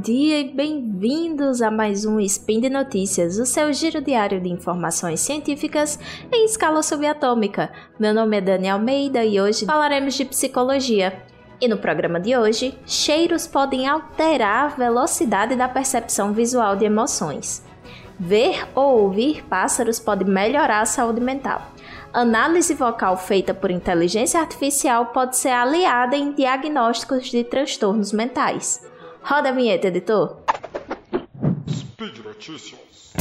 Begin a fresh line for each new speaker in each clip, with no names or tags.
dia e bem-vindos a mais um Spin de Notícias, o seu giro diário de informações científicas em escala subatômica. Meu nome é Dani Almeida e hoje falaremos de psicologia. E no programa de hoje, cheiros podem alterar a velocidade da percepção visual de emoções. Ver ou ouvir pássaros pode melhorar a saúde mental. Análise vocal feita por inteligência artificial pode ser aliada em diagnósticos de transtornos mentais. Roda a vinheta, editor. Speed Notícias.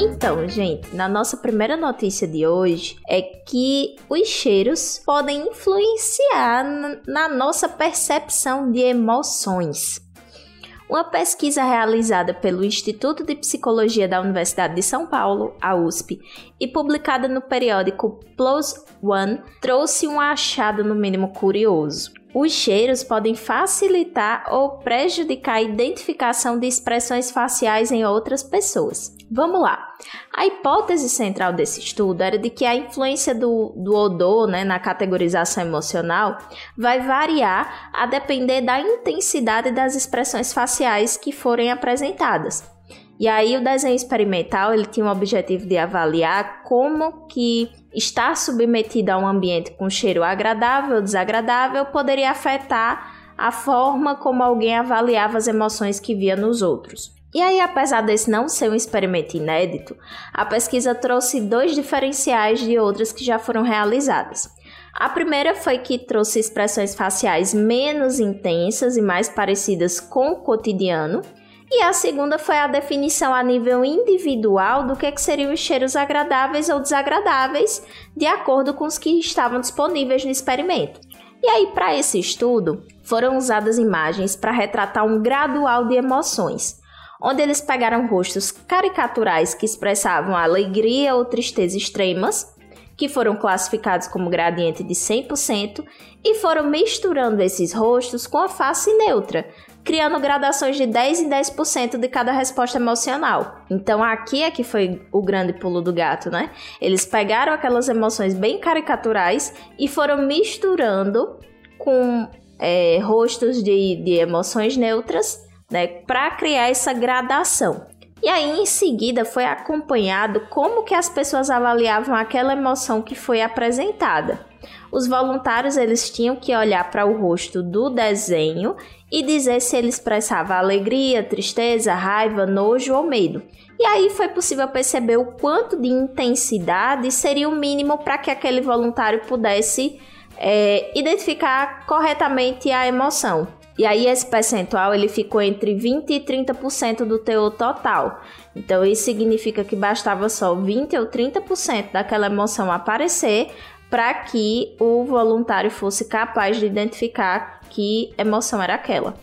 Então, gente, na nossa primeira notícia de hoje é que os cheiros podem influenciar na nossa percepção de emoções. Uma pesquisa realizada pelo Instituto de Psicologia da Universidade de São Paulo, a USP, e publicada no periódico Plus One, trouxe um achado no mínimo curioso. Os cheiros podem facilitar ou prejudicar a identificação de expressões faciais em outras pessoas. Vamos lá. A hipótese central desse estudo era de que a influência do, do odor né, na categorização emocional vai variar a depender da intensidade das expressões faciais que forem apresentadas. E aí o desenho experimental ele tinha o objetivo de avaliar como que estar submetido a um ambiente com cheiro agradável ou desagradável poderia afetar a forma como alguém avaliava as emoções que via nos outros. E aí, apesar desse não ser um experimento inédito, a pesquisa trouxe dois diferenciais de outras que já foram realizadas. A primeira foi que trouxe expressões faciais menos intensas e mais parecidas com o cotidiano, e a segunda foi a definição a nível individual do que, que seriam os cheiros agradáveis ou desagradáveis, de acordo com os que estavam disponíveis no experimento. E aí, para esse estudo, foram usadas imagens para retratar um gradual de emoções, onde eles pegaram rostos caricaturais que expressavam alegria ou tristeza extremas, que foram classificados como gradiente de 100%, e foram misturando esses rostos com a face neutra, criando gradações de 10 em 10% de cada resposta emocional. Então aqui é que foi o grande pulo do gato, né? Eles pegaram aquelas emoções bem caricaturais e foram misturando com é, rostos de, de emoções neutras, né? Para criar essa gradação. E aí em seguida foi acompanhado como que as pessoas avaliavam aquela emoção que foi apresentada. Os voluntários eles tinham que olhar para o rosto do desenho e dizer se ele expressava alegria, tristeza, raiva, nojo ou medo. E aí foi possível perceber o quanto de intensidade seria o mínimo para que aquele voluntário pudesse é, identificar corretamente a emoção. E aí esse percentual ele ficou entre 20 e 30% do teor total. Então isso significa que bastava só 20 ou 30% daquela emoção aparecer para que o voluntário fosse capaz de identificar que emoção era aquela.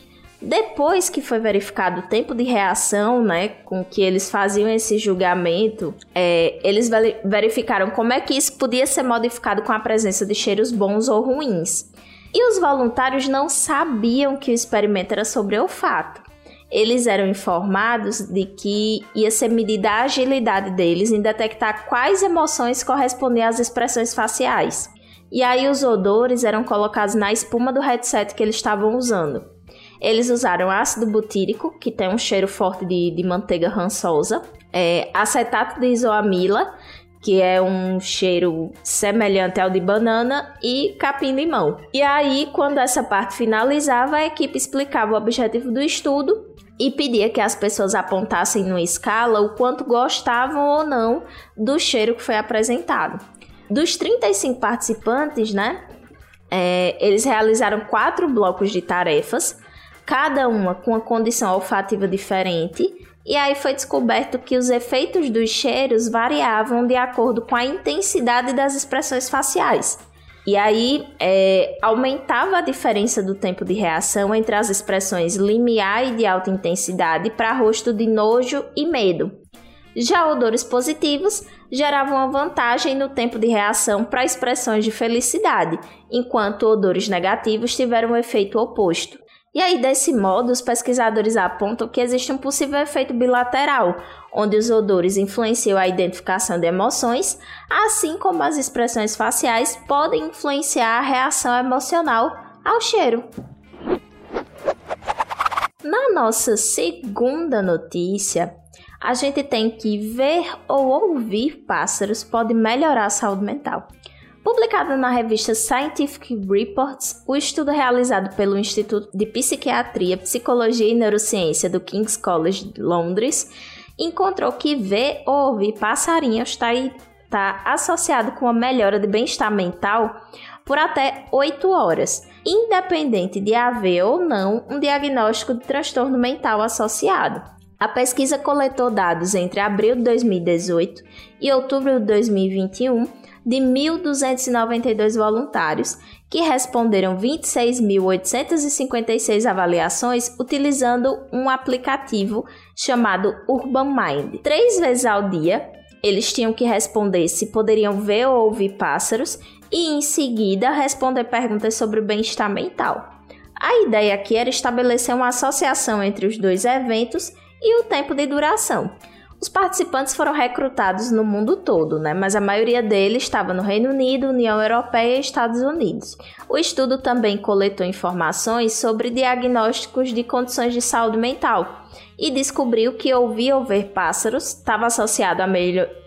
Depois que foi verificado o tempo de reação, né, com que eles faziam esse julgamento, é, eles verificaram como é que isso podia ser modificado com a presença de cheiros bons ou ruins. E os voluntários não sabiam que o experimento era sobre olfato eles eram informados de que ia ser medida a agilidade deles em detectar quais emoções correspondiam às expressões faciais. E aí os odores eram colocados na espuma do headset que eles estavam usando. Eles usaram ácido butírico, que tem um cheiro forte de, de manteiga rançosa, é, acetato de isoamila, que é um cheiro semelhante ao de banana, e capim-limão. E aí, quando essa parte finalizava, a equipe explicava o objetivo do estudo e pedia que as pessoas apontassem numa escala o quanto gostavam ou não do cheiro que foi apresentado. Dos 35 participantes, né, é, eles realizaram quatro blocos de tarefas, cada uma com uma condição olfativa diferente, e aí foi descoberto que os efeitos dos cheiros variavam de acordo com a intensidade das expressões faciais. E aí é, aumentava a diferença do tempo de reação entre as expressões limiar e de alta intensidade para rosto de nojo e medo. Já odores positivos geravam uma vantagem no tempo de reação para expressões de felicidade, enquanto odores negativos tiveram um efeito oposto. E aí, desse modo, os pesquisadores apontam que existe um possível efeito bilateral, onde os odores influenciam a identificação de emoções, assim como as expressões faciais podem influenciar a reação emocional ao cheiro. Na nossa segunda notícia, a gente tem que ver ou ouvir pássaros pode melhorar a saúde mental. Publicado na revista Scientific Reports, o estudo realizado pelo Instituto de Psiquiatria, Psicologia e Neurociência do King's College de Londres encontrou que ver ou ouvir passarinhos está tá associado com a melhora de bem-estar mental por até 8 horas, independente de haver ou não um diagnóstico de transtorno mental associado. A pesquisa coletou dados entre abril de 2018 e outubro de 2021 de 1.292 voluntários, que responderam 26.856 avaliações utilizando um aplicativo chamado Urban Mind. Três vezes ao dia, eles tinham que responder se poderiam ver ou ouvir pássaros e, em seguida, responder perguntas sobre o bem-estar mental. A ideia aqui era estabelecer uma associação entre os dois eventos e o tempo de duração. Os participantes foram recrutados no mundo todo, né? mas a maioria deles estava no Reino Unido, União Europeia e Estados Unidos. O estudo também coletou informações sobre diagnósticos de condições de saúde mental e descobriu que ouvir ou ver pássaros estava associado a,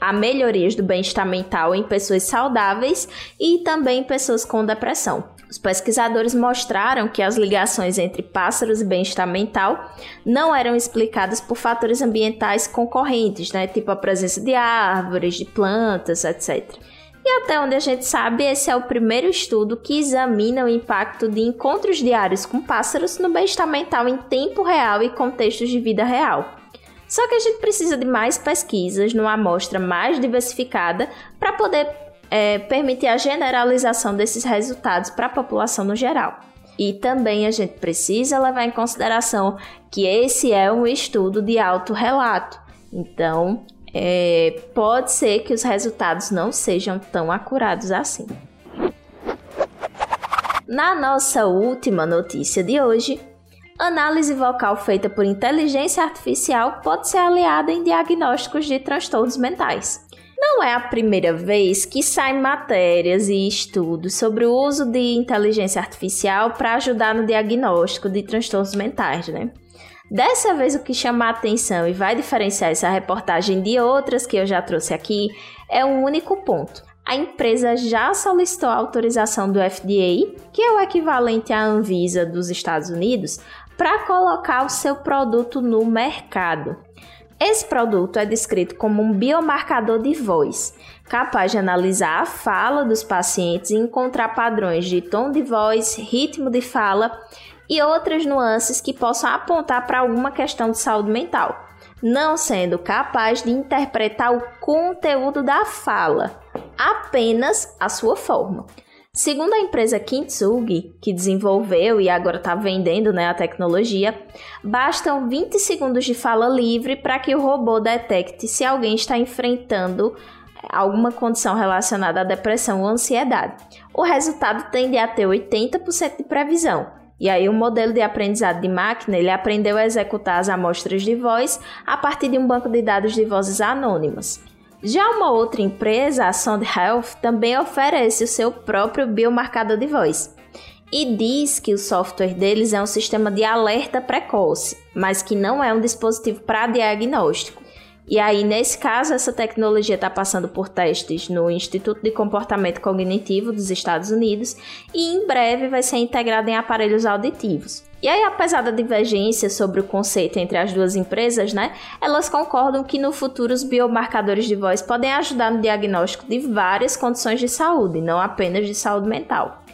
a melhorias do bem-estar mental em pessoas saudáveis e também em pessoas com depressão. Os pesquisadores mostraram que as ligações entre pássaros e bem-estar mental não eram explicadas por fatores ambientais concorrentes, né, tipo a presença de árvores, de plantas, etc. E até onde a gente sabe, esse é o primeiro estudo que examina o impacto de encontros diários com pássaros no bem-estar mental em tempo real e contextos de vida real. Só que a gente precisa de mais pesquisas numa amostra mais diversificada para poder é, permitir a generalização desses resultados para a população no geral. E também a gente precisa levar em consideração que esse é um estudo de autorrelato. Então, é, pode ser que os resultados não sejam tão acurados assim. Na nossa última notícia de hoje, análise vocal feita por inteligência artificial pode ser aliada em diagnósticos de transtornos mentais. Não é a primeira vez que saem matérias e estudos sobre o uso de inteligência artificial para ajudar no diagnóstico de transtornos mentais, né? Dessa vez, o que chama a atenção e vai diferenciar essa reportagem de outras que eu já trouxe aqui é um único ponto. A empresa já solicitou a autorização do FDA, que é o equivalente à Anvisa dos Estados Unidos, para colocar o seu produto no mercado. Esse produto é descrito como um biomarcador de voz, capaz de analisar a fala dos pacientes e encontrar padrões de tom de voz, ritmo de fala e outras nuances que possam apontar para alguma questão de saúde mental, não sendo capaz de interpretar o conteúdo da fala, apenas a sua forma. Segundo a empresa Kintsugi, que desenvolveu e agora está vendendo né, a tecnologia, bastam 20 segundos de fala livre para que o robô detecte se alguém está enfrentando alguma condição relacionada à depressão ou ansiedade. O resultado tende a ter 80% de previsão. E aí o modelo de aprendizado de máquina, ele aprendeu a executar as amostras de voz a partir de um banco de dados de vozes anônimas. Já uma outra empresa, a Sound Health, também oferece o seu próprio biomarcador de voz e diz que o software deles é um sistema de alerta precoce, mas que não é um dispositivo para diagnóstico. E aí, nesse caso, essa tecnologia está passando por testes no Instituto de Comportamento Cognitivo dos Estados Unidos e em breve vai ser integrada em aparelhos auditivos. E aí, apesar da divergência sobre o conceito entre as duas empresas, né, elas concordam que no futuro os biomarcadores de voz podem ajudar no diagnóstico de várias condições de saúde, não apenas de saúde mental.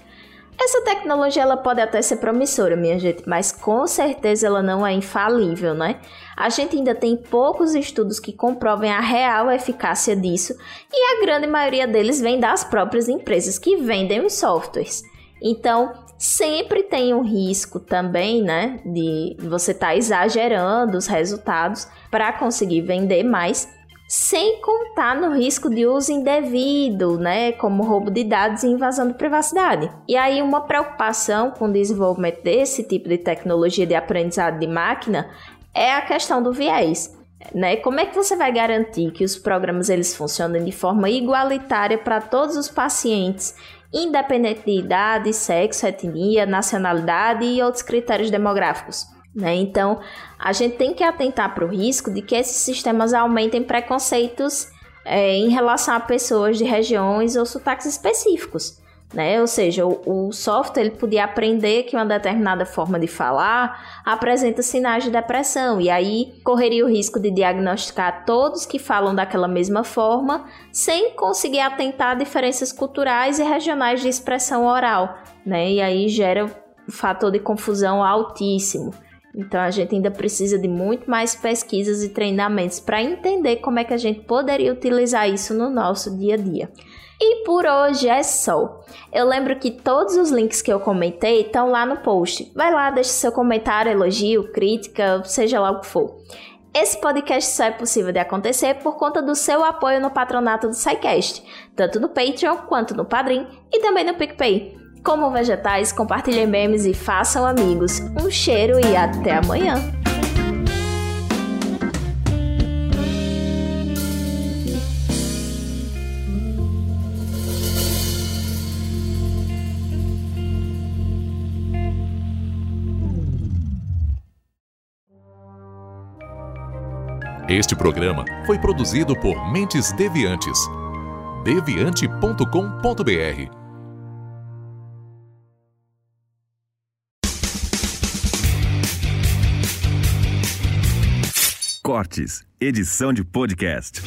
Essa tecnologia ela pode até ser promissora, minha gente, mas com certeza ela não é infalível, né? A gente ainda tem poucos estudos que comprovem a real eficácia disso e a grande maioria deles vem das próprias empresas que vendem os softwares. Então, sempre tem um risco também, né, de você estar tá exagerando os resultados para conseguir vender mais sem contar no risco de uso indevido, né, como roubo de dados e invasão de privacidade. E aí uma preocupação com o desenvolvimento desse tipo de tecnologia de aprendizado de máquina é a questão do viés. Né? Como é que você vai garantir que os programas eles funcionem de forma igualitária para todos os pacientes, independente de idade, sexo, etnia, nacionalidade e outros critérios demográficos? Né? Então, a gente tem que atentar para o risco de que esses sistemas aumentem preconceitos é, em relação a pessoas de regiões ou sotaques específicos. Né? Ou seja, o, o, software ele podia aprender que uma determinada forma de falar apresenta sinais de depressão e aí correria o risco de diagnosticar todos que falam daquela mesma forma sem conseguir atentar a diferenças culturais e regionais de expressão oral, né? E aí gera um fator de confusão altíssimo. Então a gente ainda precisa de muito mais pesquisas e treinamentos para entender como é que a gente poderia utilizar isso no nosso dia a dia. E por hoje é só. Eu lembro que todos os links que eu comentei estão lá no post. Vai lá, deixa seu comentário, elogio, crítica, seja lá o que for. Esse podcast só é possível de acontecer por conta do seu apoio no patronato do SciCast, tanto no Patreon quanto no Padrim e também no PicPay. Como vegetais, compartilhem memes e façam amigos. Um cheiro e até amanhã!
Este programa foi produzido por Mentes Deviantes. deviante.com.br
Edição de podcast.